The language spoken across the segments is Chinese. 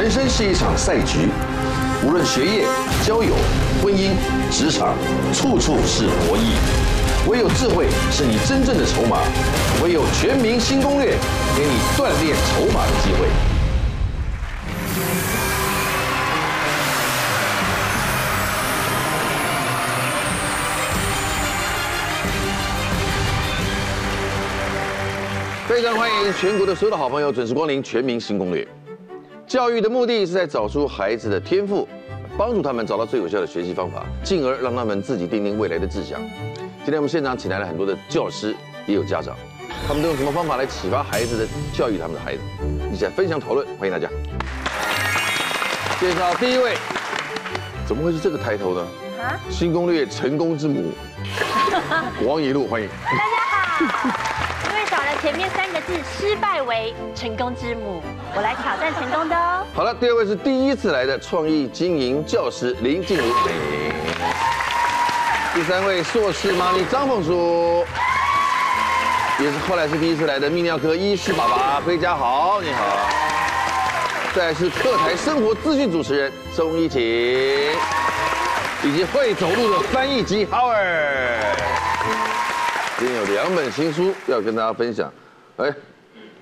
人生是一场赛局，无论学业、交友、婚姻、职场，处处是博弈。唯有智慧是你真正的筹码，唯有全民新攻略，给你锻炼筹码的机会。非常欢迎全国的所有的好朋友准时光临《全民新攻略》。教育的目的是在找出孩子的天赋，帮助他们找到最有效的学习方法，进而让他们自己定定未来的志向。今天我们现场请来了很多的教师，也有家长，他们都用什么方法来启发孩子的教育他们的孩子？一起来分享讨论，欢迎大家。介绍第一位，怎么会是这个抬头呢？啊？新攻略成功之母，王一路，欢迎。大家好。少了前面三个字失败为成功之母，我来挑战成功的哦。好了，第二位是第一次来的创意经营教师林静茹，第三位硕士妈咪张凤书，也是后来是第一次来的泌尿科医师爸爸辉家豪，你好。再来是客台生活资讯主持人钟一晴，以及会走路的翻译机 Howard。今天有两本新书要跟大家分享，哎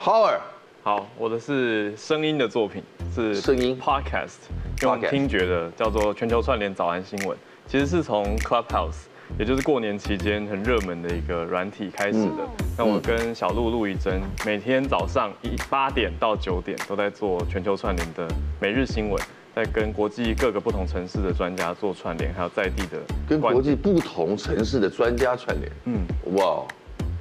，Howard，好，我的是声音的作品，是声音。Podcast，用听觉的，叫做全球串联早安新闻，其实是从 Clubhouse，也就是过年期间很热门的一个软体开始的。那我跟小鹿陆一真每天早上一八点到九点都在做全球串联的每日新闻。在跟国际各个不同城市的专家做串联，还有在地的跟国际不同城市的专家串联。嗯，哇，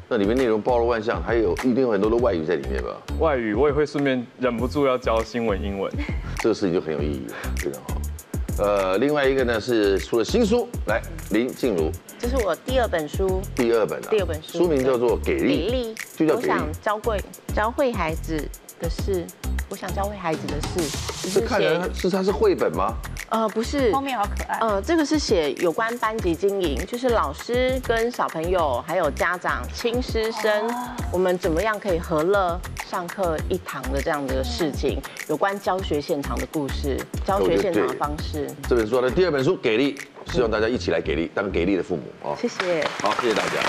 那里面内容包罗万象，还有一定有很多的外语在里面吧？外语我也会顺便忍不住要教新闻英文，这个事情就很有意义了，非常好。呃，另外一个呢是出了新书，来林静茹，这是我第二本书，第二本啊，第二本书，书名叫做《给力》，给力，就叫给力，我想教会教会孩子的事。我想教会孩子的事，是看人是它是绘本吗？呃，不是，封面好可爱。呃，这个是写有关班级经营，就是老师跟小朋友还有家长亲师生，我们怎么样可以和乐上课一堂的这样的事情，有关教学现场的故事，教学现场的方式。这本书的第二本书《给力》，希望大家一起来给力，当给力的父母啊！谢谢。好，谢谢大家。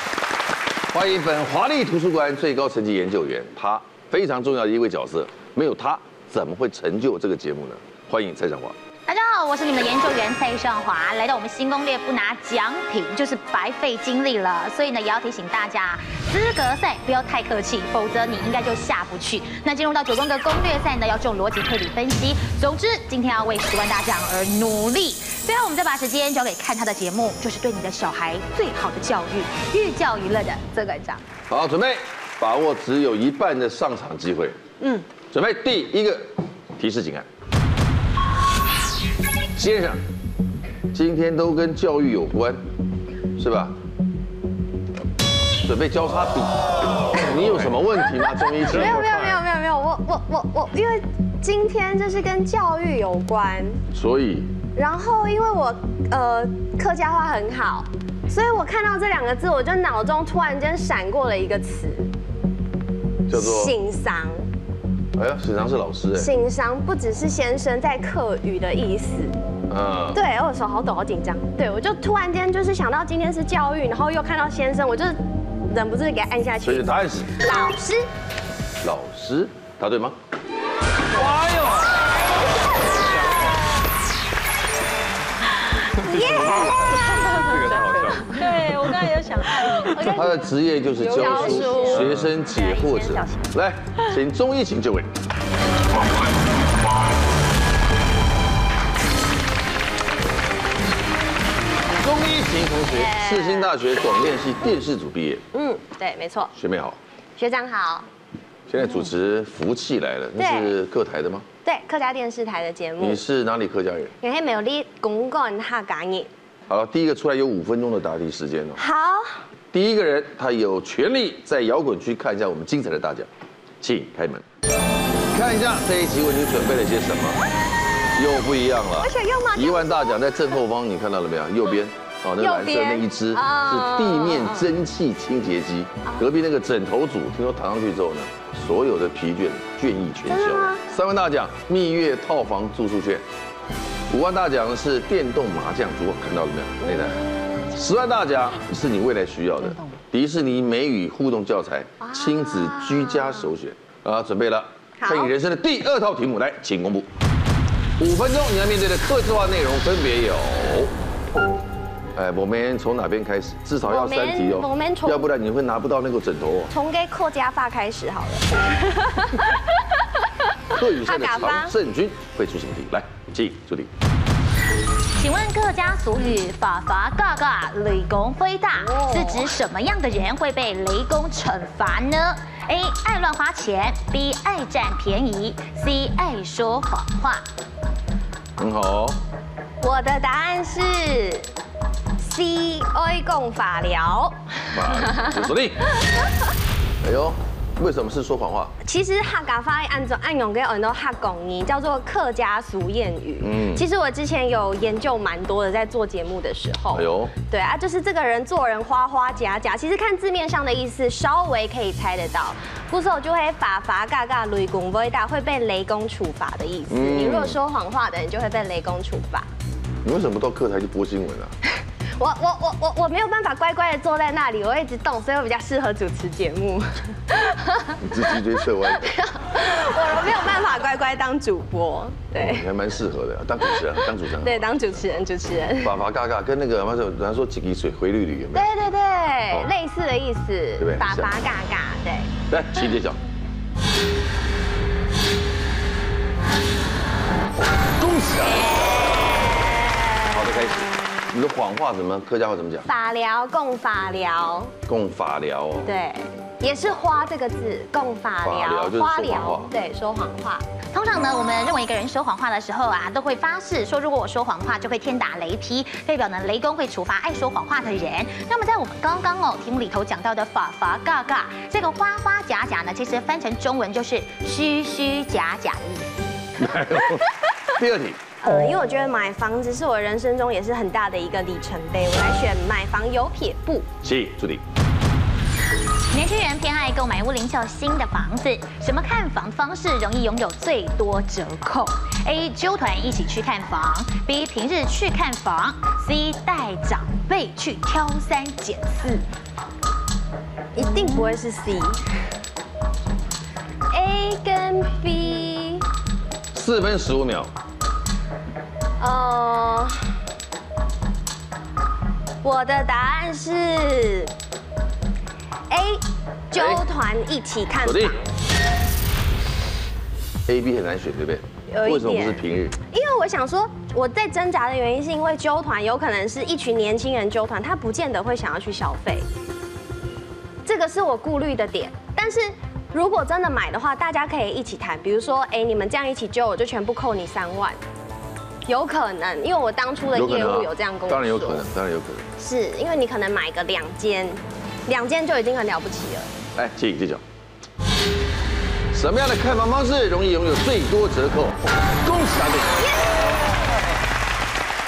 欢迎本华丽图书馆最高层级研究员，他非常重要的一位角色。没有他，怎么会成就这个节目呢？欢迎蔡尚华。大家好，我是你们的研究员蔡尚华，来到我们新攻略不拿奖品就是白费精力了。所以呢，也要提醒大家，资格赛不要太客气，否则你应该就下不去。那进入到九宫格攻略赛呢，要重逻辑推理分析。总之，今天要为十万大奖而努力。最后，我们再把时间交给看他的节目，就是对你的小孩最好的教育，寓教于乐的这个奖。好，准备，把握只有一半的上场机会。嗯。准备第一个提示，警案，先生，今天都跟教育有关，是吧？准备交叉比，你有什么问题吗？中医师？没有没有没有没有没有，我我我我，因为今天就是跟教育有关，所以，然后因为我呃客家话很好，所以我看到这两个字，我就脑中突然间闪过了一个词，叫做省桑。哎呀，沈商是老师哎。省桑不只是先生在客语的意思。嗯。对，我手好抖，好紧张。对，我就突然间就是想到今天是教育，然后又看到先生，我就忍不住给他按下去。所以答案是老师。老师，答对吗？哎呦！耶！他的职业就是教书学生解惑者。来，请钟一晴就位。钟一晴同学，世新大学广电系电视组毕业。嗯，对，没错。学妹好。学长好。现在主持福气来了，那是客台的吗？对，客家电视台的节目。你是哪里客家人？我是苗栗公馆客家人。好了，第一个出来有五分钟的答题时间哦。好。第一个人，他有权利在摇滚区看一下我们精彩的大奖，请开门，看一下这一集为你准备了些什么，又不一样了。我选右吗？一万大奖在正后方，你看到了没有？右边，哦，那蓝色那一只是地面蒸汽清洁机。隔壁那个枕头组，听说躺上去之后呢，所有的疲倦倦意全消。三万大奖蜜月套房住宿券，五万大奖是电动麻将桌，看到了没有？那台。十万大奖是你未来需要的迪士尼美语互动教材，亲子居家首选。啊，准备了，看你人生的第二套题目，来，请公布。五分钟你要面对的客制化内容分别有。哎，我们从哪边开始？至少要三题哦，要不然你会拿不到那个枕头哦。从给客家话开始好了。客语赛的常胜军会出什么题？来，请助理。请问客家俗语“法法嘎嘎，雷公飞大”是指什么样的人会被雷公惩罚呢？A. 爱乱花钱，B. 爱占便宜，C. 爱说谎话。很好。我的答案是。C 爱共法疗，锁定。哎呦，为什么是说谎话？其实客家话按照按用跟很多客讲语，叫做客家俗谚语。嗯，其实我之前有研究蛮多的，在做节目的时候。哎呦，对啊，就是这个人做人花花假假，其实看字面上的意思，稍微可以猜得到。故事就会发发嘎嘎雷公不会大，会被雷公处罚的意思。嗯、你如果说谎话的人，就会被雷公处罚。你为什么到客台去播新闻啊？我我我我我没有办法乖乖的坐在那里，我一直动，所以我比较适合主持节目。你自己追车歪的。我没有办法乖乖当主播，对。你还蛮适合的，当主持人，当主持人。对，当主持人，主持人。发发嘎嘎跟那个什么，人家说几滴水回绿绿有没有？对对对，类似的意思。对不对？发发嘎嘎，对。来，请揭晓。恭喜啊！你的谎话怎么？客家话怎么讲？法疗，共法疗。共法疗哦。对，也是花这个字，共法疗。花疗，对，说谎话。通常呢，我们认为一个人说谎话的时候啊，都会发誓说，如果我说谎话，就会天打雷劈，代表呢雷公会处罚爱说谎话的人。那么在我们刚刚哦题目里头讲到的法法嘎嘎，这个花花假假呢，其实翻成中文就是虚虚假假的意 思。第二题。呃，因为我觉得买房子是我人生中也是很大的一个里程碑，我来选买房有撇步。是，助理。年轻人偏爱购买屋龄较新的房子，什么看房方式容易拥有最多折扣？A. 揪团一起去看房，B. 平日去看房，C. 带长辈去挑三拣四。一定不会是 C。A 跟 B。四分十五秒。呃，我的答案是 A，纠团一起看房。A、B 很难选，对不对？有一点。为什么不是平日？因为我想说，我在挣扎的原因是因为纠团有可能是一群年轻人纠团，他不见得会想要去消费，这个是我顾虑的点。但是如果真的买的话，大家可以一起谈，比如说，哎，你们这样一起揪，我就全部扣你三万。有可能，因为我当初的业务有这样跟我说。当然有可能，当然有可能。是因为你可能买个两间，两间就已经很了不起了。来，请继续。什么样的看房方式容易拥有最多折扣？恭喜答对。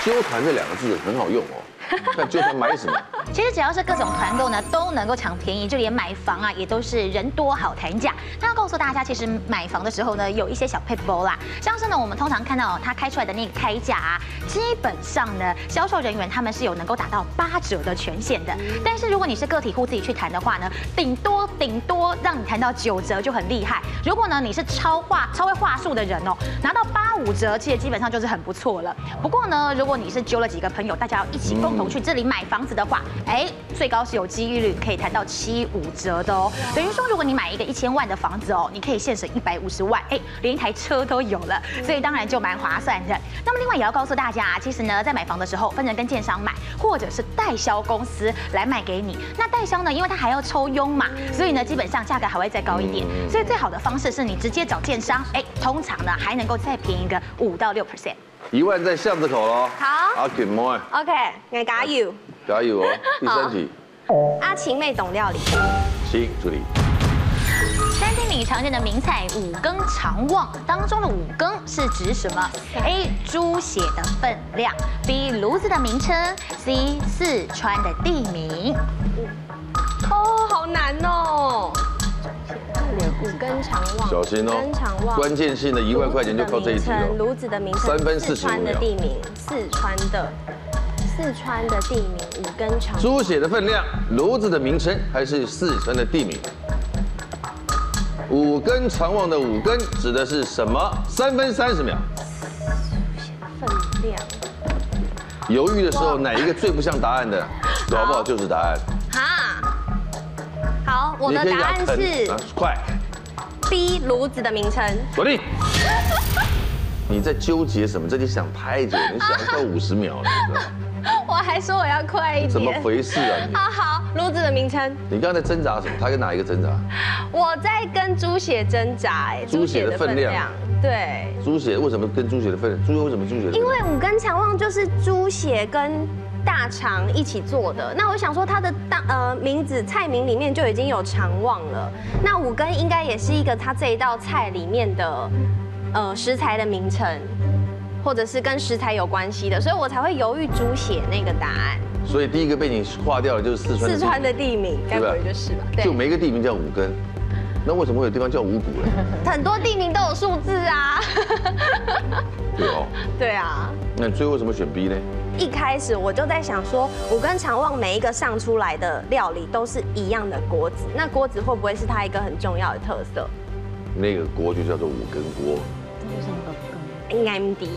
纠团这两个字很好用哦。那揪团买什么？其实只要是各种团购呢，都能够抢便宜，就连买房啊，也都是人多好谈价。那要告诉大家，其实买房的时候呢，有一些小撇步啦，像是呢，我们通常看到他开出来的那个开价啊，基本上呢，销售人员他们是有能够达到八折的权限的。但是如果你是个体户自己去谈的话呢，顶多顶多让你谈到九折就很厉害。如果呢你是超话超会话术的人哦，拿到八五折，其实基本上就是很不错了。不过呢，如果你是揪了几个朋友，大家要一起共同去这里买房子的话，哎，最高是有几率可以谈到七五折的哦。等于说，如果你买一个一千万的房子哦，你可以现省一百五十万，哎，连一台车都有了，所以当然就蛮划算的。那么另外也要告诉大家，其实呢，在买房的时候，分成跟建商买，或者是代销公司来卖给你。那代销呢，因为它还要抽佣嘛，所以呢，基本上价格还会再高一点。所以最好的方式是你直接找建商，哎，通常呢还能够再便宜个五到六 percent。一万在巷子口喽。好。阿琴妹。OK，我加油。加油哦！第三题。阿琴妹懂料理。行，助理。餐厅里常见的名菜五更肠旺当中的五更是指什么？A. 猪血的分量，B. 炉子的名称，C. 四川的地名。哦，好难哦。五根肠旺，小心哦！关键性的一万块钱就靠这一题了。炉子的名称，三分四川的地名，四川的，四川的地名，五根肠。猪血的分量，炉子的名称，还是四川的地名？五根肠旺的五根指的是什么？三分三十秒。猪血的分量。犹豫的时候，哪一个最不像答案的，搞不好？就是答案。哈，好，我的答案是快。B 炉子的名称，锁定。你在纠结什么？这里想太久，你想了快五十秒了，你知道吗？我还说我要快一点。怎么回事啊你？好好，炉子的名称。你刚刚在挣扎什么？他跟哪一个挣扎？我在跟猪血挣扎，哎，猪血的分量。对。猪血为什么跟猪血的分量？猪血为什么猪血？因为五根强旺就是猪血跟。大肠一起做的，那我想说它的大呃名字菜名里面就已经有肠旺了，那五根应该也是一个它这一道菜里面的呃食材的名称，或者是跟食材有关系的，所以我才会犹豫猪血那个答案。所以第一个被你划掉的就是四川。四川的地名，该不会就是吧？对，就每一个地名叫五更，那为什么会有地方叫五谷呢？很多地名都有数字啊。对哦。对啊。那你最后为什么选 B 呢？一开始我就在想说，五更肠旺每一个上出来的料理都是一样的锅子，那锅子会不会是它一个很重要的特色？那个锅就叫做五根锅。为什么更？应 M D。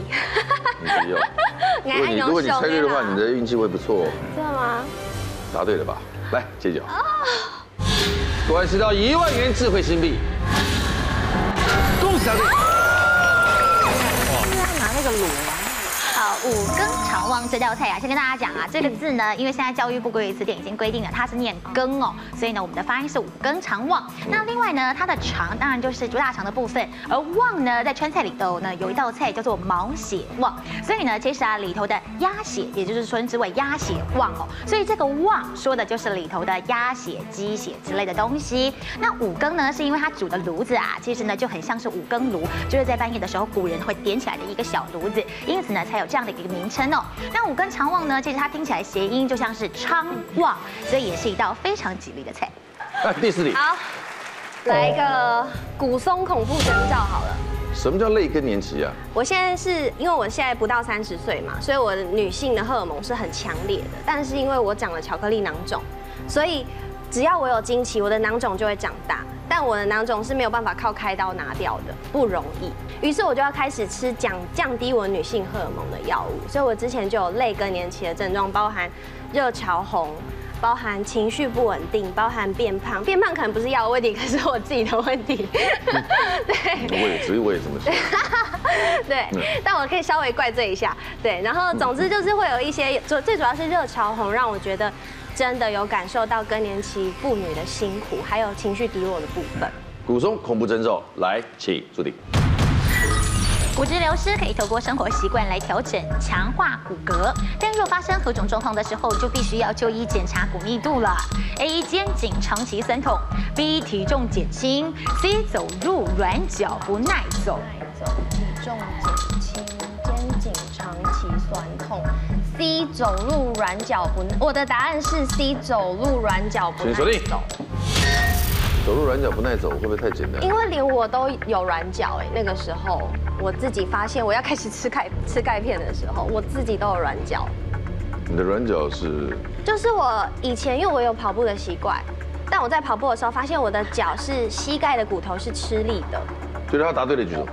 没有。如果你如果你猜对的话，你的运气会不错。真的吗？答对了吧？来揭晓。关系到一万元智慧新币。恭喜答对。哇！是要拿那个卤。五更肠旺这道菜啊，先跟大家讲啊，这个字呢，因为现在教育部国语词典已经规定了，它是念更哦，所以呢，我们的发音是五更肠旺。那另外呢，它的肠当然就是猪大肠的部分，而旺呢，在川菜里头呢，有一道菜叫做毛血旺，所以呢，其实啊里头的鸭血，也就是称之为鸭血旺哦，所以这个旺说的就是里头的鸭血、鸡血之类的东西。那五更呢，是因为它煮的炉子啊，其实呢就很像是五更炉，就是在半夜的时候古人会点起来的一个小炉子，因此呢才有这样的。一个名称哦，那五根肠旺呢？其实它听起来谐音就像是昌旺，所以也是一道非常吉利的菜。哎，第四题，好，来一个古松恐怖征兆好了。什么叫类更年期啊？我现在是因为我现在不到三十岁嘛，所以我的女性的荷尔蒙是很强烈的。但是因为我长了巧克力囊肿，所以只要我有经期，我的囊肿就会长大。但我的囊肿是没有办法靠开刀拿掉的，不容易。于是我就要开始吃降降低我女性荷尔蒙的药物。所以我之前就有类更年期的症状，包含热潮红，包含情绪不稳定，包含变胖。变胖可能不是药的问题，可是我自己的问题。对，我也，所以我也这么想。对，但我可以稍微怪罪一下。对，然后总之就是会有一些，最最主要是热潮红，让我觉得。真的有感受到更年期妇女的辛苦，还有情绪低落的部分。骨松恐怖征兆，来，请注定。骨质流失可以透过生活习惯来调整、强化骨骼，但若发生何种状况的时候，就必须要就医检查骨密度了。A. 肩颈长期酸痛，B. 体重减轻，C. 走路软脚不耐走。体重减轻，肩颈长期酸痛。C 走路软脚不，我的答案是 C 走路软脚不耐走。走路软脚不耐走会不会太简单？因为连我都有软脚哎，那个时候我自己发现我要开始吃钙吃钙片的时候，我自己都有软脚。你的软脚是？就是我以前因为我有跑步的习惯，但我在跑步的时候发现我的脚是膝盖的骨头是吃力的。就是他答对了，举手。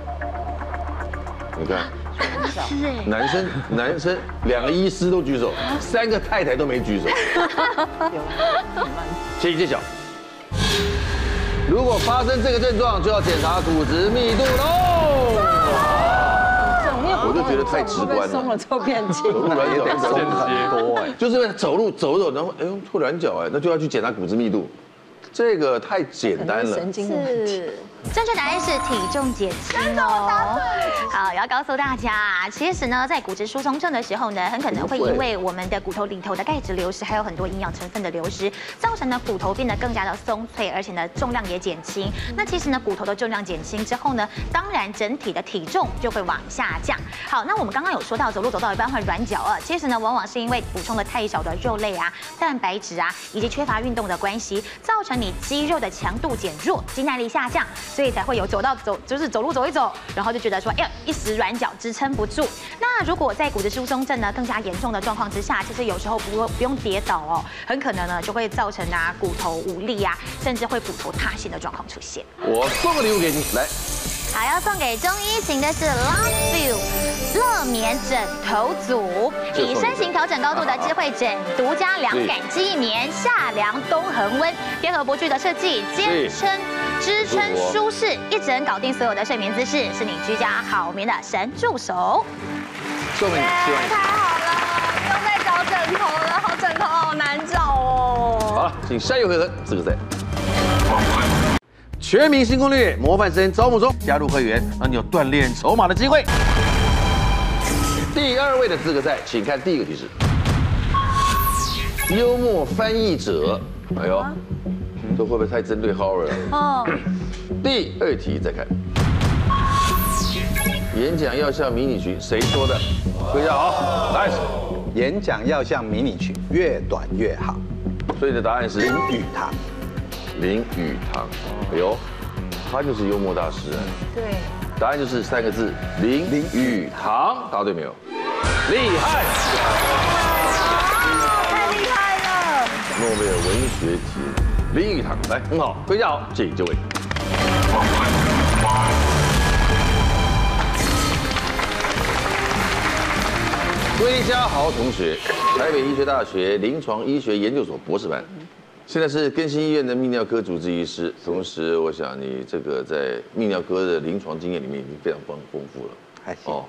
你看。男生男生两个医师都举手，三个太太都没举手。请揭晓。如果发生这个症状，就要检查骨质密度喽。我就觉得太直观了。松了之后变轻，走路软脚变多哎，就是走路走走，然后哎呦脱软脚哎，那就要去检查骨质密度。这个太简单了。神经是。正确答案是体重减轻哦。好，要告诉大家啊，其实呢，在骨质疏松症的时候呢，很可能会因为我们的骨头里头的钙质流失，还有很多营养成分的流失，造成呢骨头变得更加的松脆，而且呢重量也减轻。那其实呢骨头的重量减轻之后呢，当然整体的体重就会往下降。好，那我们刚刚有说到走路走到一半会软脚啊，其实呢往往是因为补充了太少的肉类啊、蛋白质啊，以及缺乏运动的关系，造成你肌肉的强度减弱，肌耐力下降。所以才会有走到走，就是走路走一走，然后就觉得说，哎呀，一时软脚支撑不住。那如果在骨质疏松症呢更加严重的状况之下，其实有时候不用不用跌倒哦，很可能呢就会造成啊骨头无力啊，甚至会骨头塌陷的状况出现。我送个礼物给你，来。还要送给钟一晴的是 Love You 乐眠枕头组，以身形调整高度的智慧枕，独家凉感记忆棉，夏凉冬恒温，贴合不具的设计，坚撑支撑舒适，一整搞定所有的睡眠姿势，是你居家好眠的神助手。送给你，希望太好了，不用再找枕头了，好枕头好难找哦。好了，请下一回合资格赛。全民新攻略模范生招募中，加入会员让你有锻炼筹码的机会。第二位的资格赛，请看第一个提示：幽默翻译者。哎呦，这会不会太针对 Howard 了？哦。第二题再看，演讲要像迷你裙，谁说的？回答好，来，演讲要像迷你裙，越短越好。所以的答案是林语堂。林语堂，哎呦，他就是幽默大师啊。对，答案就是三个字，林林语堂，答对没有？厉害！太厉害了！诺贝尔文学奖，林语堂，来，很好，回家好，请就位。归家豪，同学，台北医学大学临床医学研究所博士班。现在是更新医院的泌尿科主治医师，同时我想你这个在泌尿科的临床经验里面已经非常丰丰富了。还行哦，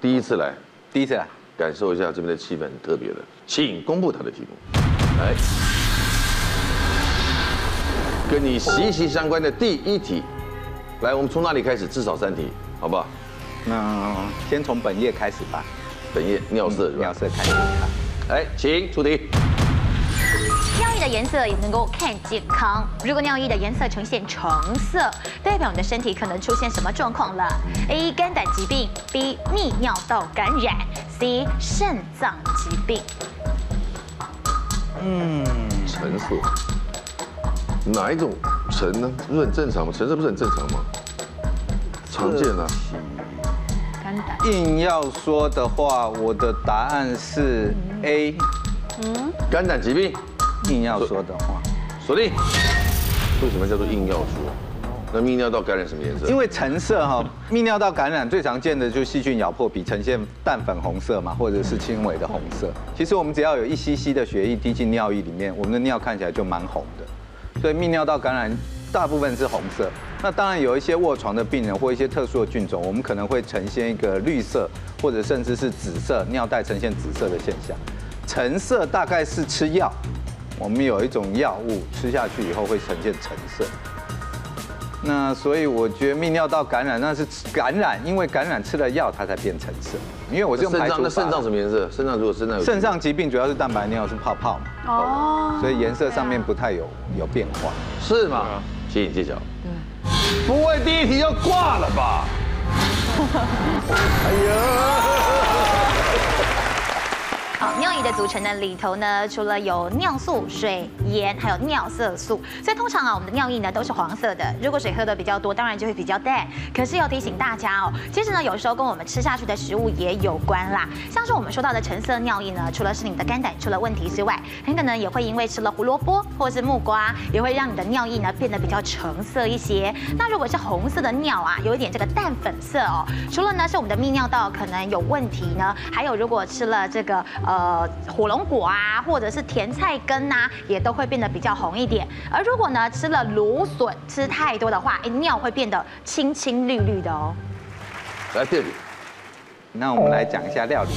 第一次来，第一次来，感受一下这边的气氛很特别的，请公布他的题目。来，跟你息息相关的第一题，来，我们从哪里开始？至少三题，好不好？那先从本页开始吧。本页尿色是吧？尿色开始。来，请出题。尿液的颜色也能够看健康。如果尿液的颜色呈现橙色，代表你的身体可能出现什么状况了？A. 肝胆疾病，B. 泌尿道感染，C. 肾脏疾病。嗯，橙色，哪一种橙呢？不是很正常吗？橙色不是很正常吗？常见啊。肝胆。硬要说的话，我的答案是 A。嗯，肝胆疾病。硬要说的话，锁定。为什么叫做硬要说？那泌尿道感染什么颜色？因为橙色哈，泌尿道感染最常见的就是细菌咬破皮，呈现淡粉红色嘛，或者是轻微的红色。其实我们只要有一 cc 的血液滴进尿液里面，我们的尿看起来就蛮红的。所以泌尿道感染大部分是红色。那当然有一些卧床的病人或一些特殊的菌种，我们可能会呈现一个绿色，或者甚至是紫色，尿袋呈现紫色的现象。橙色大概是吃药。我们有一种药物吃下去以后会呈现橙色，那所以我觉得泌尿道感染那是感染，因为感染吃了药它才变橙色。因为我是用排除法。那肾脏什么颜色？肾脏如果肾脏。肾脏疾病主要是蛋白尿是泡泡嘛，哦，所以颜色上面不太有有变化。是吗？请你揭晓。对。不会第一题就挂了吧？哎呀。好，尿液的组成呢，里头呢，除了有尿素、水、盐，还有尿色素，所以通常啊，我们的尿液呢都是黄色的。如果水喝的比较多，当然就会比较淡。可是要提醒大家哦，其实呢，有时候跟我们吃下去的食物也有关啦。像是我们说到的橙色尿液呢，除了是你的肝胆出了问题之外，很可能也会因为吃了胡萝卜或是木瓜，也会让你的尿液呢变得比较橙色一些。那如果是红色的尿啊，有一点这个淡粉色哦，除了呢是我们的泌尿道可能有问题呢，还有如果吃了这个。呃，火龙果啊，或者是甜菜根呐、啊，也都会变得比较红一点。而如果呢吃了芦笋吃太多的话，尿会变得青青绿绿的哦。来这里，那我们来讲一下料理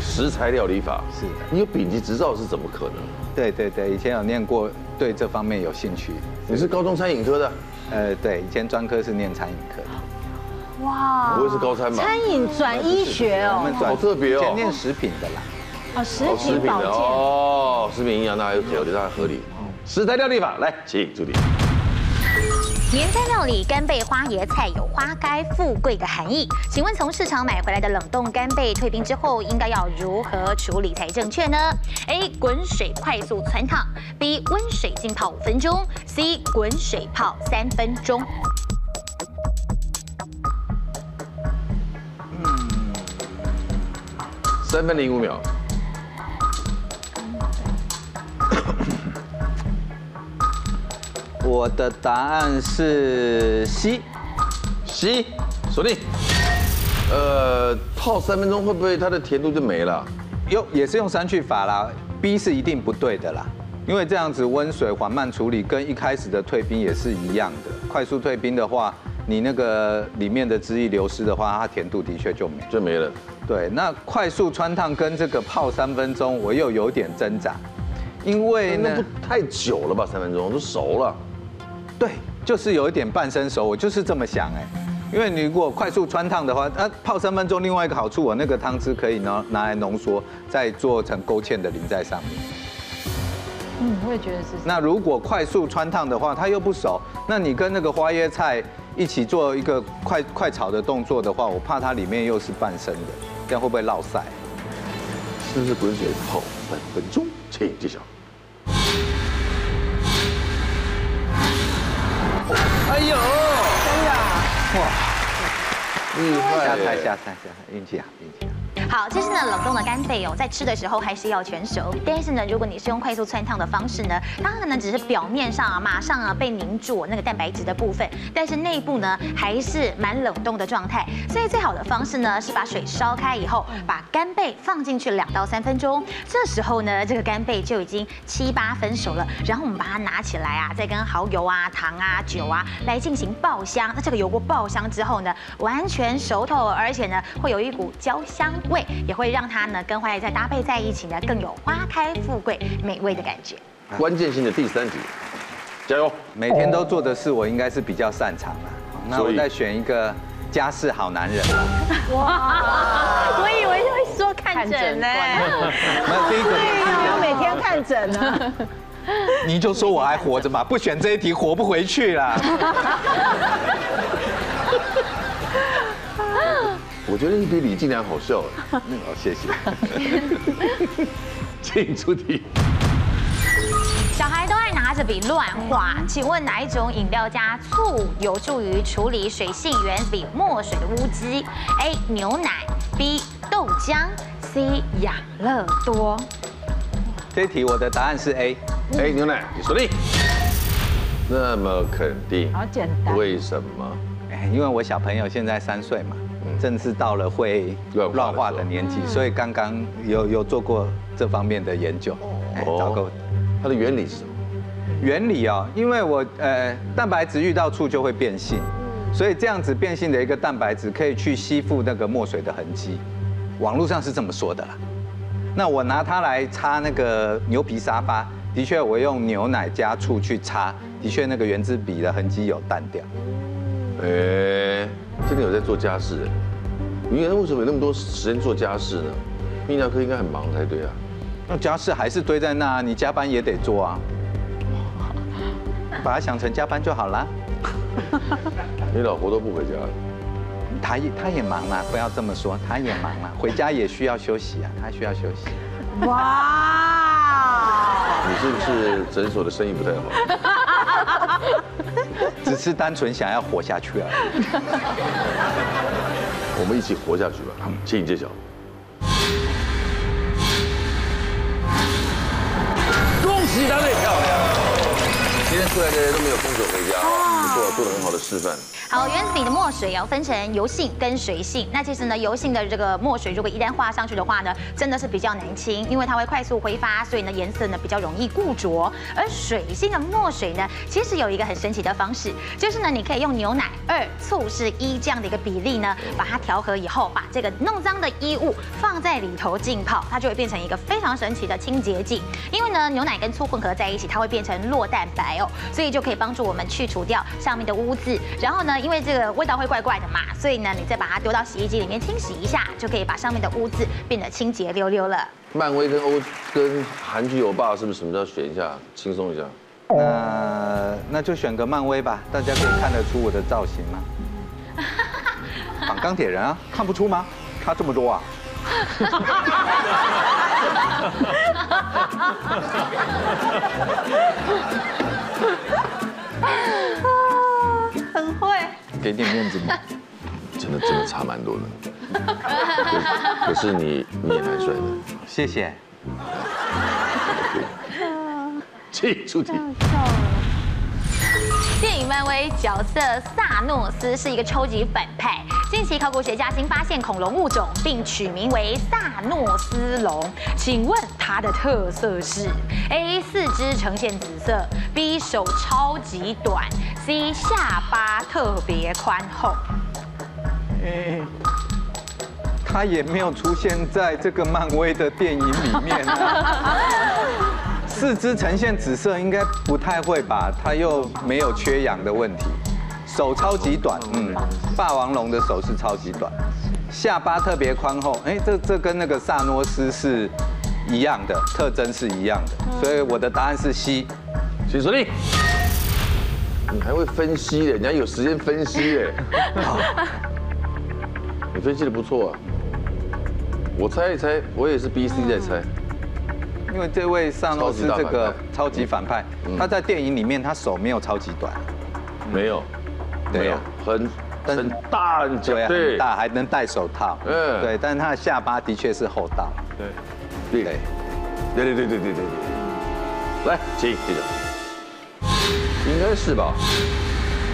食材料理法。是的，你有丙级执照是怎么可能？对对对，以前有念过，对这方面有兴趣。你是高中餐饮科的？呃，对，以前专科是念餐饮科的。哇，不会是高餐吧？餐饮转医学哦，我们好特别哦，以前念食品的啦。哦，食品保健哦，食品营养那还有条件，那还合理。食材料理法，来，请助理。年菜料理干贝花椰菜有花开富贵的含义，请问从市场买回来的冷冻干贝退冰之后，应该要如何处理才正确呢？A. 滚水快速汆烫，B. 温水浸泡五分钟，C. 滚水泡三分钟。嗯，三分零五秒。我的答案是 C，C，锁定。呃，泡三分钟会不会它的甜度就没了？用也是用删去法啦，B 是一定不对的啦，因为这样子温水缓慢处理跟一开始的退冰也是一样的。快速退冰的话，你那个里面的汁液流失的话，它甜度的确就没就没了。对，那快速穿烫跟这个泡三分钟，我又有点挣扎，因为呢，那不太久了吧？三分钟都熟了。对，就是有一点半生熟，我就是这么想哎，因为你如果快速穿烫的话，那泡三分钟，另外一个好处，我那个汤汁可以拿拿来浓缩，再做成勾芡的淋在上面。嗯，我也觉得是。那如果快速穿烫的话，它又不熟，那你跟那个花椰菜一起做一个快快炒的动作的话，我怕它里面又是半生的，这样会不会落塞？是不是滚水泡三分钟？请揭晓。哎呦，真的哇，厉害！下菜下菜下菜，运气好运气好。好，其实呢，冷冻的干贝哦，在吃的时候还是要全熟。但是呢，如果你是用快速汆烫的方式呢，它可能只是表面上啊，马上啊被凝住那个蛋白质的部分，但是内部呢还是蛮冷冻的状态。所以最好的方式呢，是把水烧开以后，把干贝放进去两到三分钟。这时候呢，这个干贝就已经七八分熟了。然后我们把它拿起来啊，再跟蚝油啊、糖啊、酒啊来进行爆香。那这个油锅爆香之后呢，完全熟透，而且呢会有一股焦香味。也会让它呢跟花椰菜搭配在一起呢，更有花开富贵美味的感觉。关键性的第三题，加油！每天都做的事，我应该是比较擅长的。那我再选一个家事好男人。哇！我以为会说看诊呢。那 第一个，我每天看诊呢。你就说我还活着嘛？不选这一题，活不回去了。我觉得你比李静良好笑哎。好，谢谢。请出题。小孩都爱拿着笔乱画，请问哪一种饮料加醋有助于处理水性原子笔墨水的污渍？A. 牛奶，B. 豆浆，C. 养乐多。这一题我的答案是 A。A 牛奶，你说定。那么肯定？好简单。为什么？哎，因为我小朋友现在三岁嘛。正是到了会乱化的年纪，所以刚刚有有做过这方面的研究。哦，它的原理是什么？原理哦，因为我呃蛋白质遇到醋就会变性，所以这样子变性的一个蛋白质可以去吸附那个墨水的痕迹。网络上是这么说的啦。那我拿它来擦那个牛皮沙发，的确我用牛奶加醋去擦，的确那个圆珠笔的痕迹有淡掉。哎。真的有在做家事，你为什么有那么多时间做家事呢？泌尿科应该很忙才对啊。那家事还是堆在那，你加班也得做啊。把它想成加班就好了。你老婆都不回家了？她也她也忙啊，不要这么说，她也忙啊，回家也需要休息啊，她需要休息。哇！你是不是诊所的生意不太好？只是单纯想要活下去而已。我们一起活下去吧，请你揭晓。恭喜他最，漂亮！今天出来的人都没有空手回家啊，不错，做了很好的示范。好，原子笔的墨水要分成油性跟水性。那其实呢，油性的这个墨水，如果一旦画上去的话呢，真的是比较难清，因为它会快速挥发，所以呢颜色呢比较容易固着。而水性的墨水呢，其实有一个很神奇的方式，就是呢你可以用牛奶二醋是一这样的一个比例呢，把它调和以后，把这个弄脏的衣物放在里头浸泡，它就会变成一个非常神奇的清洁剂。因为呢牛奶跟醋混合在一起，它会变成落蛋白哦，所以就可以帮助我们去除掉上面的污渍，然后呢，因为这个味道会怪怪的嘛，所以呢，你再把它丢到洗衣机里面清洗一下，就可以把上面的污渍变得清洁溜溜了。漫威跟欧跟韩剧欧巴是不是什么都要选一下，轻松一下？那那就选个漫威吧，大家可以看得出我的造型吗？绑钢铁人啊，看不出吗？差这么多啊！给点面子嘛。真的真的差蛮多的，可是你你也蛮帅的，谢谢。请出题。电影漫威角色萨诺斯是一个超级反派。近期考古学家新发现恐龙物种，并取名为萨诺斯龙。请问它的特色是：A. 四肢呈现紫色；B. 手超级短；C. 下巴特别宽厚。哎，它也没有出现在这个漫威的电影里面啊。四肢呈现紫色，应该不太会吧？他又没有缺氧的问题。手超级短，嗯，霸王龙的手是超级短。下巴特别宽厚，哎，这这跟那个萨诺斯是一样的，特征是一样的。所以我的答案是 C。请锁定。你还会分析的，人家有时间分析耶。你分析的不错啊。我猜一猜，我也是 B、C 在猜。因为这位萨诺斯这个超级反派，他在电影里面他手没有超级短，没有，没有，很很大很对，很大，还能戴手套，嗯，对，但是他的下巴的确是厚道，对，对，对，对对对对对。对，来，请记者，应该是吧？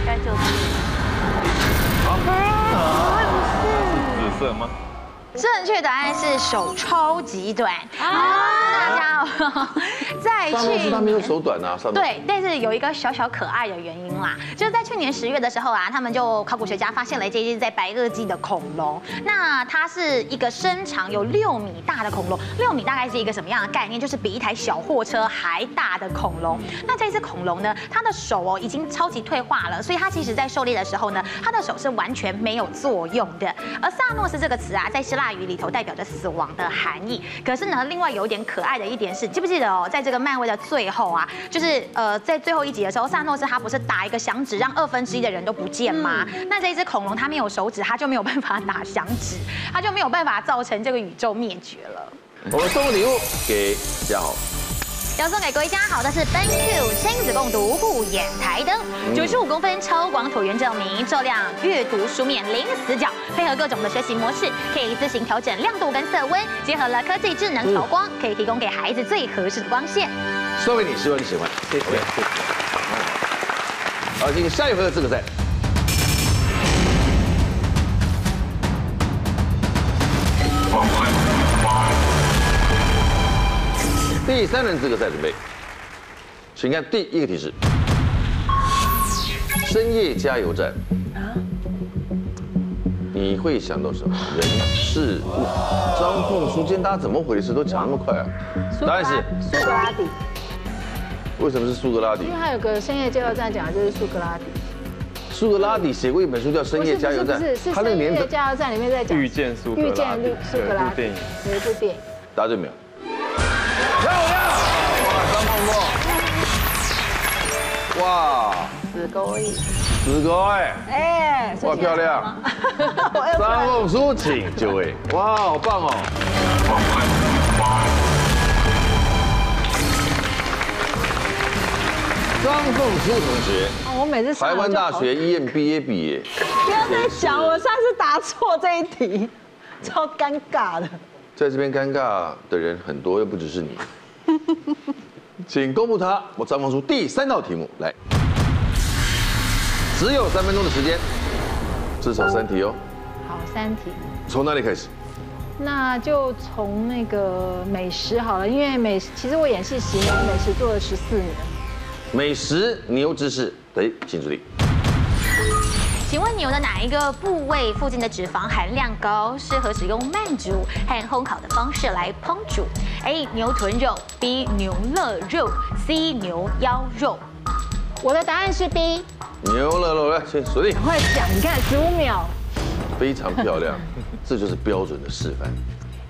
应该就是，好，是紫色吗？正确答案是手超级短啊！大家哦，在去年他没有手短啊，对，但是有一个小小可爱的原因啦，就是在去年十月的时候啊，他们就考古学家发现了这只在白垩纪的恐龙。那它是一个身长有六米大的恐龙，六米大概是一个什么样的概念？就是比一台小货车还大的恐龙。那这只恐龙呢，它的手哦已经超级退化了，所以它其实在狩猎的时候呢，它的手是完全没有作用的。而萨诺斯这个词啊，在希腊语里头代表着死亡的含义。可是呢，另外有一点可爱的一点是，记不记得哦，在这个漫威的最后啊，就是呃，在最后一集的时候，萨诺斯他不是打一个响指，让二分之一的人都不见吗？嗯、那这一只恐龙它没有手指，它就没有办法打响指，它就没有办法造成这个宇宙灭绝了。我们送个礼物给嘉豪。要送给各位家好的是 BenQ 亲子共读护眼台灯，九十五公分超广椭圆照明，照亮阅读书面零死角，配合各种的学习模式，可以自行调整亮度跟色温，结合了科技智能调光，可以提供给孩子最合适的光线。送给你，希望你喜欢，谢谢。谢谢。好，进行下一回合资格赛。第三轮资格赛准备，请看第一个提示：深夜加油站。你会想到什么？人、事、物？张凤书，今天大家怎么回事？都讲那么快啊？答案是苏格拉底。为什么是苏格拉底？因为他有个深夜加油站，讲的就是苏格拉底。苏格拉底写过一本书叫《深夜加油站》，他那个深夜加油站里面在讲遇见苏格拉底，遇见苏格拉底，有一部电影。答对没有？漂亮！哇，张梦梦，哇，死狗意，死狗哎，哎，哇，漂亮！张凤书，请就位，哇，好棒哦！张凤书同学，我每次台湾大学 EMBA 毕业，不要再想，我上次答错这一题，超尴尬的。在这边尴尬的人很多，又不只是你。请公布他，我张凤书第三道题目来，只有三分钟的时间，至少三题哦。好，三题。从哪里开始？那就从那个美食好了，因为美食其实我演戏十年，美食做了十四年。美食牛知识，得，请注意。请问牛的哪一个部位附近的脂肪含量高，适合使用慢煮和烘烤的方式来烹煮？A. 牛臀肉，B. 牛肋肉，C. 牛腰肉。我的答案是 B。牛肋肉来，先锁定。快讲，你看十五秒，非常漂亮，这就是标准的示范。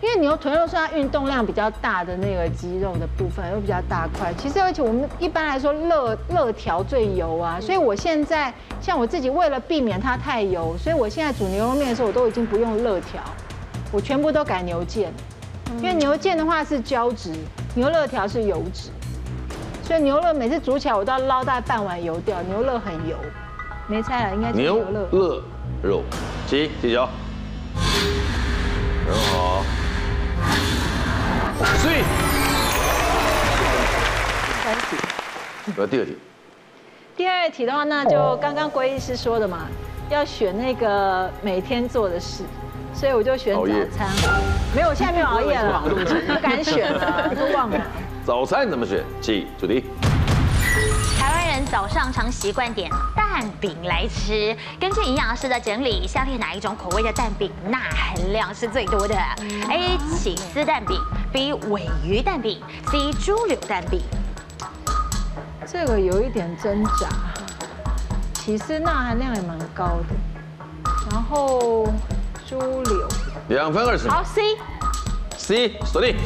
因为牛臀肉是它运动量比较大的那个肌肉的部分，又比较大块。其实而且我们一般来说肋肋条最油啊，所以我现在像我自己为了避免它太油，所以我现在煮牛肉面的时候，我都已经不用肋条，我全部都改牛腱。因为牛腱的话是胶质，牛肋条是油脂，所以牛肋每次煮起来我都要捞大概半碗油掉，牛肋很油。没猜了，应该是牛肋肉。起，记住，很好。所以，三题，呃第二题。第二题的话，那就刚刚郭医师说的嘛，要选那个每天做的事，所以我就选早餐。没有，我现在没有熬夜了，不敢选了，都忘了。早餐怎么选？？G，主题。早上常习惯点蛋饼来吃。根据营养师的整理，下列哪一种口味的蛋饼钠含量是最多的？A. 起司蛋饼，B. 尾鱼蛋饼，C. 猪柳蛋饼。这个有一点挣扎。起司钠含量也蛮高的，然后猪柳。两分二十。好，C。C 锁定。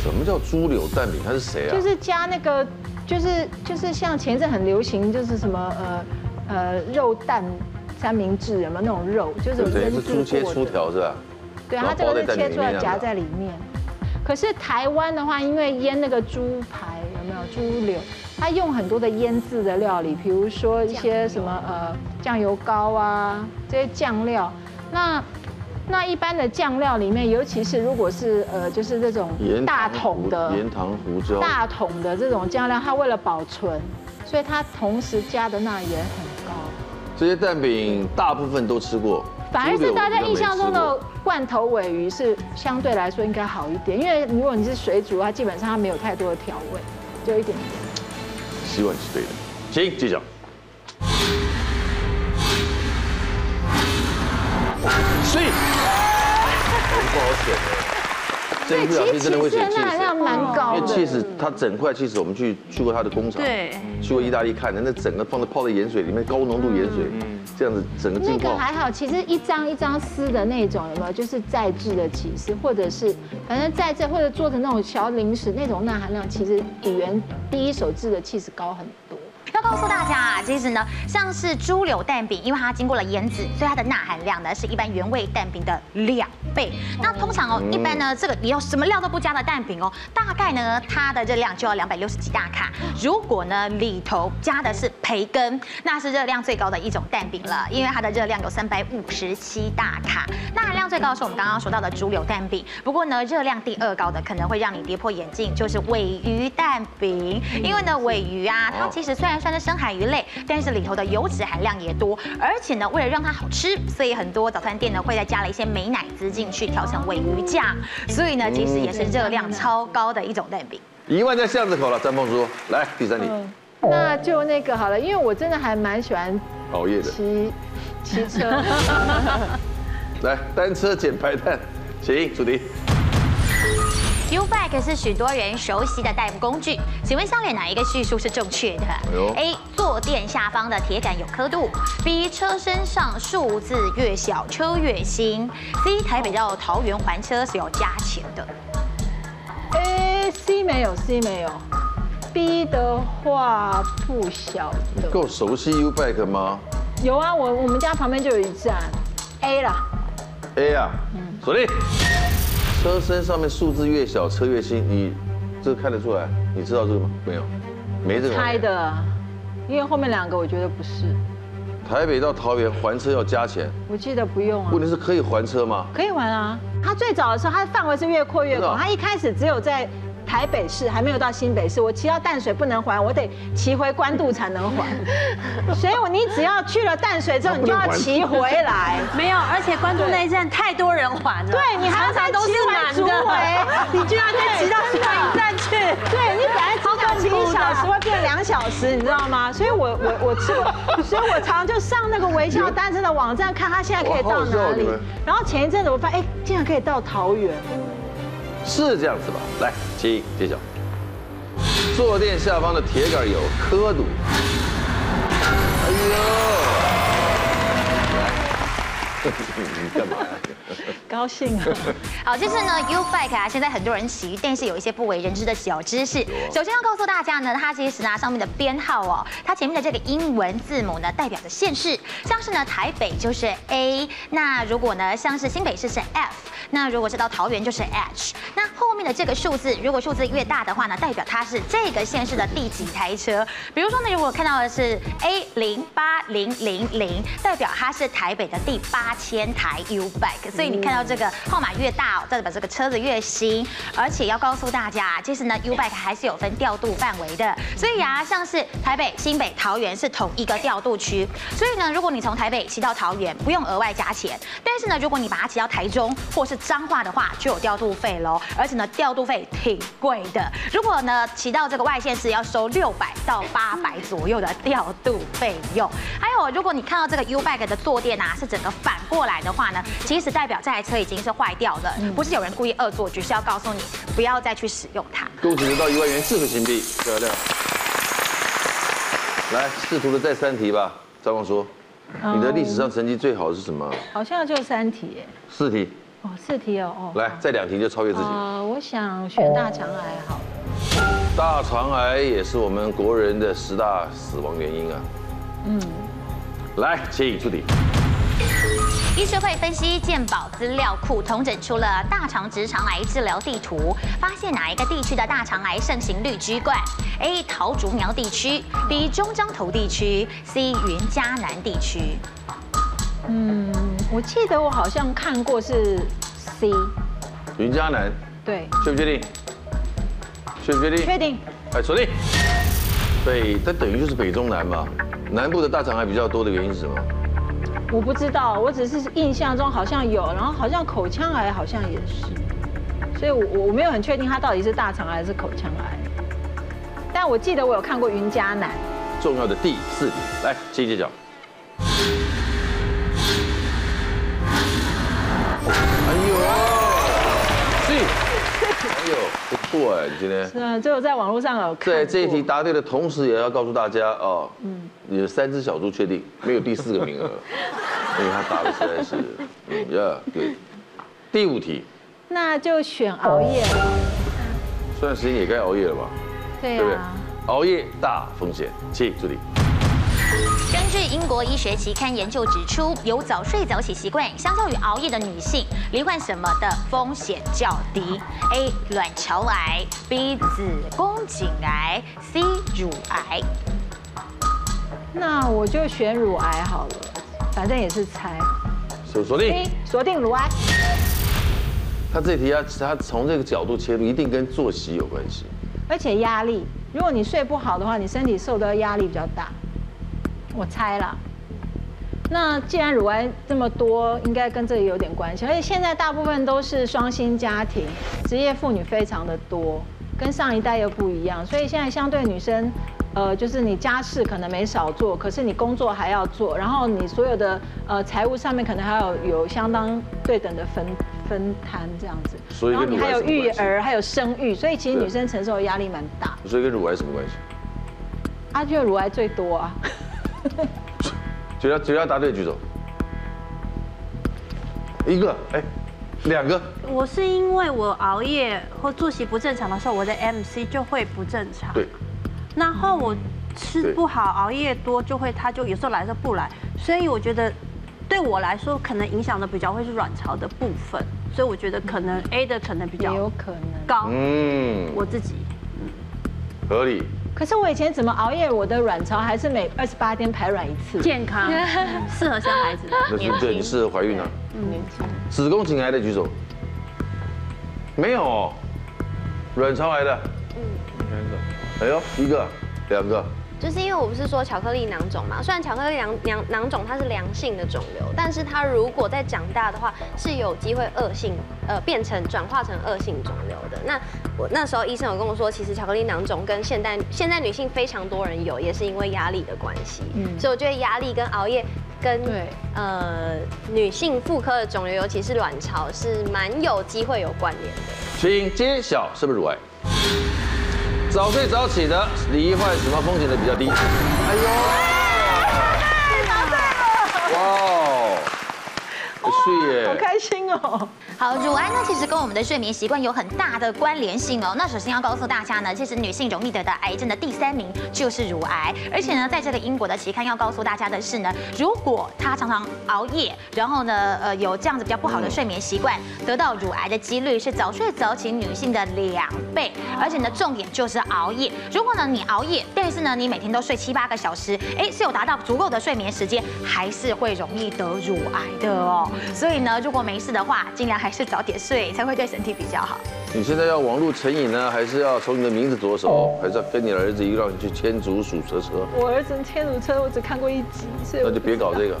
什么叫猪柳蛋饼？它是谁啊？就是加那个。就是就是像前一阵很流行，就是什么呃呃肉蛋三明治，有没有那种肉？就是有些是猪切粗条是吧？对，它这个是切出来夹在里面。可是台湾的话，因为腌那个猪排有没有猪柳，它用很多的腌制的料理，比如说一些什么呃酱油膏啊这些酱料，那。那一般的酱料里面，尤其是如果是呃，就是这种大桶的盐糖胡椒，大桶的这种酱料，它为了保存，所以它同时加的钠也很高。这些蛋饼大部分都吃过，反而是大家印象中的罐头尾鱼是相对来说应该好一点，因为如果你是水煮，它基本上它没有太多的调味，就一点点。希望你是对的，请继续。所以，不好选的，这一不小心真的会选 cheese，量蛮高。因为 cheese 它整块 cheese，我们去去过它的工厂，对，去过意大利看的，那整个放在泡在盐水里面，高浓度盐水，这样子整个。那个还好，其实一张一张撕的那种有没有？就是再制的起司，或者是反正再制或者做成那种小零食，那种钠含量其实比原第一手制的起司高很多。要告诉大家啊，其实呢，像是猪柳蛋饼，因为它经过了腌制，所以它的钠含量呢是一般原味蛋饼的两倍。那通常哦，一般呢，这个你要什么料都不加的蛋饼哦，大概呢它的热量就要两百六十几大卡。如果呢里头加的是培根，那是热量最高的一种蛋饼了，因为它的热量有三百五十七大卡。钠含量最高是我们刚刚说到的猪柳蛋饼，不过呢热量第二高的可能会让你跌破眼镜，就是尾鱼蛋饼，因为呢尾鱼啊，它其实虽然算是深海鱼类，但是里头的油脂含量也多，而且呢，为了让它好吃，所以很多早餐店呢会再加了一些美奶滋进去调成鮪鱼酱，所以呢，其实也是热量超高的一种蛋饼。一万在巷子口了，张凤珠，来第三题，那就那个好了，因为我真的还蛮喜欢熬夜的。骑骑车，来单车捡排碳，请主题。U-Bike 是许多人熟悉的代步工具，请问下列哪一个叙述是正确的？A. 坐垫下方的铁杆有刻度；B. 车身上数字越小车越新；C. 台北到桃园还车是要加钱的。A、C 没有，C 没有。B 的话不晓得。够熟悉 U-Bike 吗？有啊，我我们家旁边就有一站。A 啦。A 啊，嗯，锁定。车身上面数字越小，车越新。你这个看得出来？你知道这个吗？没有，没这个。猜的，因为后面两个我觉得不是。台北到桃园还车要加钱？我记得不用啊。问题是可以还车吗？可以还啊。它最早的时候，它的范围是越扩越广。它一开始只有在。台北市还没有到新北市，我骑到淡水不能还，我得骑回关渡才能还。所以，我你只要去了淡水之后，你就要骑回来。没有，而且关渡那一站太多人还了。对，你还要再骑回竹围，你居然再骑到下一站去。对，你本来只想骑一小时，会变两小时，你知道吗？所以我我我吃，所以我常常就上那个微笑 单车的网站看他现在可以到哪里。然后前一阵子我发现，哎，竟然可以到桃园。是这样子吧？来，请揭晓。坐垫下方的铁杆有刻度，哎呦，你干嘛？高兴啊！好，就是呢，U bike 啊，现在很多人骑，但是有一些不为人知的小知识。首先要告诉大家呢，它其实呢上面的编号哦，它前面的这个英文字母呢，代表着县市，像是呢台北就是 A，那如果呢像是新北市是 F，那如果是到桃园就是 H，那后面的这个数字，如果数字越大的话呢，代表它是这个县市的第几台车。比如说呢，如果看到的是 A 零八零零零，代表它是台北的第八千台 U bike，所以你看到。这个号码越大哦，代表这个车子越新，而且要告诉大家，其实呢，U bike 还是有分调度范围的。所以啊，像是台北、新北、桃园是同一个调度区，所以呢，如果你从台北骑到桃园，不用额外加钱。但是呢，如果你把它骑到台中或是彰化的话，就有调度费喽，而且呢，调度费挺贵的。如果呢，骑到这个外县市要收六百到八百左右的调度费用。还有，如果你看到这个 U bike 的坐垫啊，是整个反过来的话呢，其实代表在车。已经是坏掉了，不是有人故意恶作剧，是要告诉你不要再去使用它。恭喜得到一万元智慧新币，漂亮。来，试图的再三题吧，张望说，你的历史上成绩最好是什么？好像就三题耶。四题。哦，四题哦哦。来，再两题就超越自己。呃，我想选大肠癌好了。大肠癌也是我们国人的十大死亡原因啊。嗯。来，请出题。医学会分析健保资料库，统整出了大肠直肠癌治疗地图，发现哪一个地区的大肠癌盛行率居冠？A. 桃竹苗地区，B. 中彰投地区，C. 云嘉南地区。嗯，我记得我好像看过是 C。云嘉南。对。确不确定？确不确定？确定。哎，锁定。北，它等于就是北中南嘛。南部的大肠癌比较多的原因是什么？我不知道，我只是印象中好像有，然后好像口腔癌好像也是，所以我我没有很确定他到底是大肠癌还是口腔癌，但我记得我有看过云嘉南。重要的第四题，来，继续讲。不错哎，你今天是啊，最后在网络上有看。在这一题答对的同时，也要告诉大家哦，嗯，你的三只小猪确定没有第四个名额，因为他答的实在是，嗯呀，对。第五题，那就选熬夜了。这段时间也该熬夜了吧？对啊，对不对？熬夜大风险，请助理。根据英国医学期刊研究指出，有早睡早起习惯，相较于熬夜的女性，罹患什么的风险较低？A. 卵巢癌，B. 子宫颈癌，C. 乳癌。那我就选乳癌好了，反正也是猜。锁锁定。锁定乳癌。他这题啊，他从这个角度切入，一定跟作息有关系。而且压力，如果你睡不好的话，你身体受的压力比较大。我猜了，那既然乳癌这么多，应该跟这里有点关系。而且现在大部分都是双薪家庭，职业妇女非常的多，跟上一代又不一样，所以现在相对女生，呃，就是你家事可能没少做，可是你工作还要做，然后你所有的呃财务上面可能还要有相当对等的分分摊这样子。所以然后你还有育儿，还有生育，所以其实女生承受的压力蛮大。所以跟乳癌什么关系？啊，就乳癌最多啊。只要只要答对举手，一个哎，两个。我是因为我熬夜或作息不正常的时候，我的 MC 就会不正常。对。然后我吃不好，熬夜多就会，他就有时候来的时候不来，所以我觉得对我来说可能影响的比较会是卵巢的部分，所以我觉得可能 A 的可能比较有可能高。嗯，我自己嗯合理。可是我以前怎么熬夜，我的卵巢还是每二十八天排卵一次，健康，适合生孩子的，年轻，对，你适合怀孕啊。嗯，年轻。子宫颈癌的举手。没有哦，卵巢癌的。嗯，哎呦，一个，两个。就是因为我不是说巧克力囊肿嘛，虽然巧克力囊囊囊肿它是良性的肿瘤，但是它如果在长大的话，是有机会恶性，呃，变成转化成恶性肿瘤的。那我那时候医生有跟我说，其实巧克力囊肿跟现代现在女性非常多人有，也是因为压力的关系。嗯，所以我觉得压力跟熬夜跟对呃女性妇科的肿瘤，尤其是卵巢，是蛮有机会有关联的。请揭晓是不是乳癌？早睡早起的罹患什么风险的比较低？哎呦，答对了！哇。哦。好开心哦！好，乳癌呢，其实跟我们的睡眠习惯有很大的关联性哦。那首先要告诉大家呢，其实女性容易得的癌症的第三名就是乳癌，而且呢，在这个英国的期刊要告诉大家的是呢，如果她常常熬夜，然后呢，呃，有这样子比较不好的睡眠习惯，得到乳癌的几率是早睡早起女性的两倍，而且呢，重点就是熬夜。如果呢你熬夜，但是呢你每天都睡七八个小时，哎，是有达到足够的睡眠时间，还是会容易得乳癌的哦。所以呢，如果没事的话，尽量还是早点睡，才会对身体比较好。你现在要网络成瘾呢，还是要从你的名字着手，还是要跟你儿子一个让你去牵竹鼠车车？我儿子牵竹车，我只看过一集，所以那就别搞这个。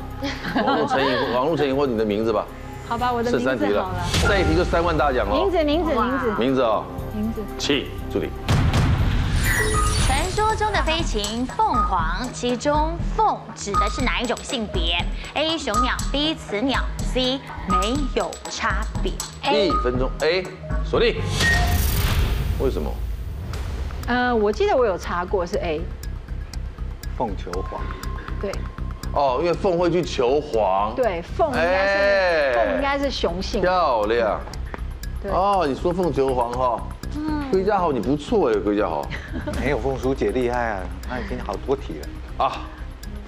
网络成瘾，网络成瘾或你的名字吧。好吧，我的名字好了。剩三题了，再一题就三万大奖了。名字，名字，名字，名字啊，名字。起，助理。说中的飞禽凤凰，其中凤指的是哪一种性别？A 雄鸟，B 雌鸟，C 没有差别。一分钟，A 锁定。为什么？呃，我记得我有查过是 A。凤求凰。对。哦，因为凤会去求凰。对，凤应该是凤应该是雄性。漂亮。对。哦，你说凤求凰哈。归家好，你不错哎，归家好。没有凤叔姐厉害啊，她已经好多题了啊。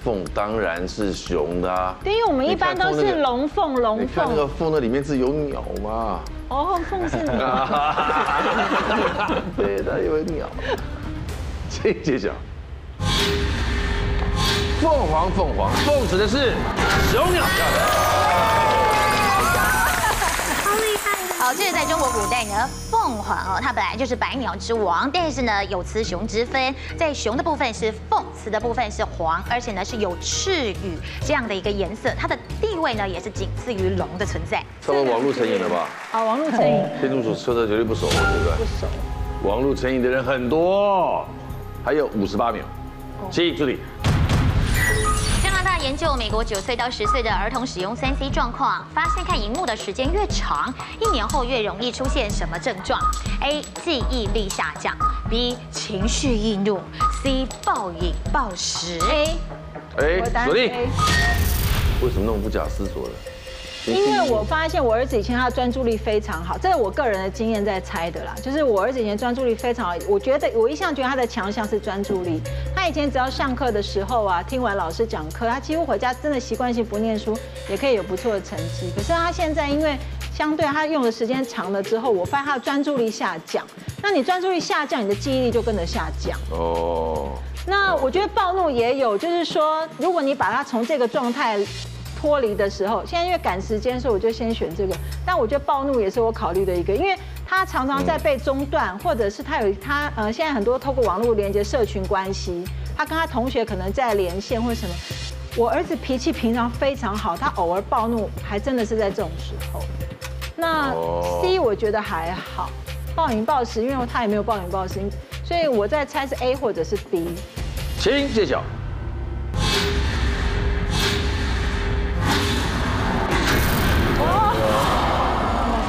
凤当然是雄的啊，因为我们一般都是龙凤龙凤。你看那个凤那里面是有鸟吗？哦，凤是鸟。对，它有鸟。请揭晓。凤凰，凤凰，凤指的是雄鸟。好，这是在中国古代呢，凤凰哦，它本来就是百鸟之王，但是呢有雌雄之分，在雄的部分是凤，雌的部分是凰，而且呢是有赤羽这样的一个颜色，它的地位呢也是仅次于龙的存在。稍微网络成瘾了吧？啊，网络成瘾。天竺鼠车的绝对不熟，对不对？不熟。网络成瘾的人很多，还有五十八秒，请助理。研究美国九岁到十岁的儿童使用三 C 状况，发现看荧幕的时间越长，一年后越容易出现什么症状？A. 记忆力下降，B. 情绪易怒，C. 暴饮暴食。A. 哎，锁定。为什么那么不假思索的？因为我发现我儿子以前他的专注力非常好，这是我个人的经验在猜的啦。就是我儿子以前专注力非常好，我觉得我一向觉得他的强项是专注力。他以前只要上课的时候啊，听完老师讲课，他几乎回家真的习惯性不念书，也可以有不错的成绩。可是他现在因为相对他用的时间长了之后，我发现他的专注力下降。那你专注力下降，你的记忆力就跟着下降。哦。那我觉得暴怒也有，就是说，如果你把他从这个状态。脱离的时候，现在因为赶时间，所以我就先选这个。但我觉得暴怒也是我考虑的一个，因为他常常在被中断，或者是他有他呃，现在很多透过网络连接社群关系，他跟他同学可能在连线或什么。我儿子脾气平常非常好，他偶尔暴怒还真的是在这种时候。那 C 我觉得还好，暴饮暴食，因为他也没有暴饮暴食，所以我在猜是 A 或者是 B。请揭晓。お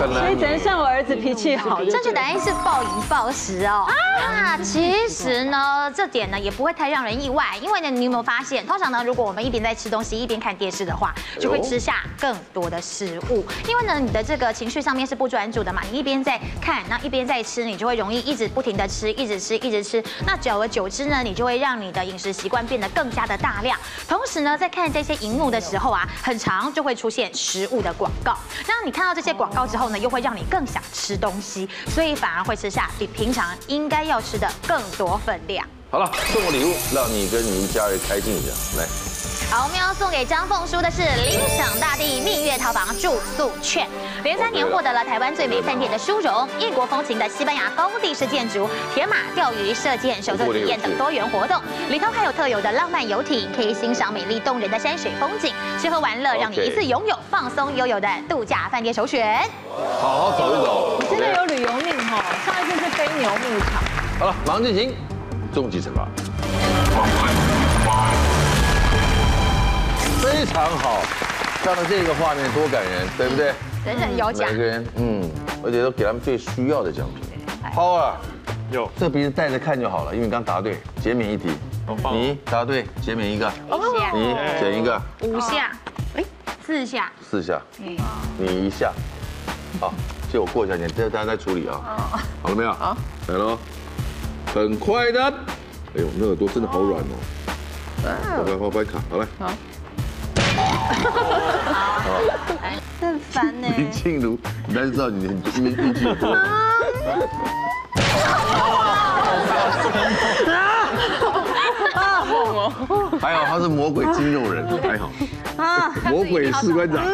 所以只能算我儿子脾气好。正确答案是暴饮暴食哦。啊，其实呢，这点呢也不会太让人意外，因为呢，你有没有发现，通常呢，如果我们一边在吃东西一边看电视的话，就会吃下更多的食物。因为呢，你的这个情绪上面是不专注的嘛，你一边在看，那一边在吃，你就会容易一直不停的吃，一直吃，一直吃。那久而久之呢，你就会让你的饮食习惯变得更加的大量。同时呢，在看这些荧幕的时候啊，很长就会出现食物的广告。那你看到这些广告之后呢，又会让你更想吃东西，所以反而会吃下比平常应该要吃的更多分量。好了，送个礼物，让你跟你们家人开心一下，来。好，我们要送给张凤书的是理想大地蜜月套房住宿券，连三年获得了台湾最美饭店的殊荣，异国风情的西班牙高地式建筑，铁马钓鱼、射箭、手作体验等多元活动，里头还有特有的浪漫游艇，可以欣赏美丽动人的山水风景，吃喝玩乐让你一次拥有放松悠游的度假饭店首选。好好走一走，你真的有旅游命哈！上一次是飞牛牧场。好了，马上进行终极惩罚。非常好，看到这个画面多感人，对不对？人人有奖。每个人，嗯，而且都给他们最需要的奖品。好啊，有，这鼻子带着看就好了，因为你刚答对，减免一题。你答对，减免一个。五下。你减一个。五下。哎，四下，四下，嗯，你一下，好，借我过一下，你这大家再处理啊，好了没有？好，来喽，很快的，哎呦，那耳朵真的好软哦，好，来，花白卡，好来，好，好，很烦呢。林静茹，你知道你你你运气多。还好他是魔鬼金肉人，还好。啊，魔鬼士官长。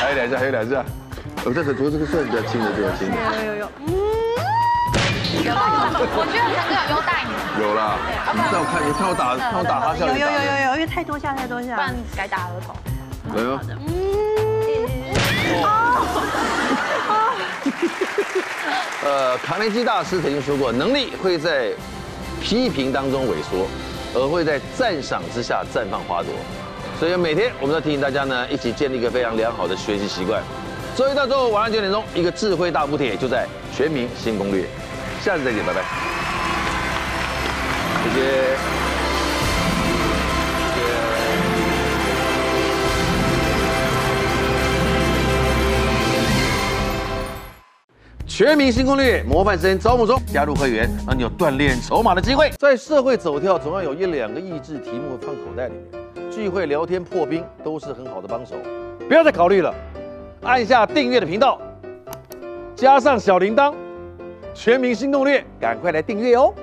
还有两下，还有两下。我再再做这个算比较轻的，比较轻的。有有有。有我觉得能够有优待你。有啦。让我看，你看我打，看我打他下。有有有有有，因为太多下太多下。不然改打额头。来哟。呃，卡内基大师曾经说过，能力会在批评当中萎缩，而会在赞赏之下绽放花朵。所以每天我们都提醒大家呢，一起建立一个非常良好的学习习惯。周一到周五晚上九点钟，一个智慧大补帖就在全民新攻略。下次再见，拜拜。谢谢。全民新攻略模范生招募中，加入会员让你有锻炼筹码的机会。在社会走跳，总要有一两个益智题目放口袋里面，聚会聊天破冰都是很好的帮手。不要再考虑了，按下订阅的频道，加上小铃铛，全民新攻略，赶快来订阅哦。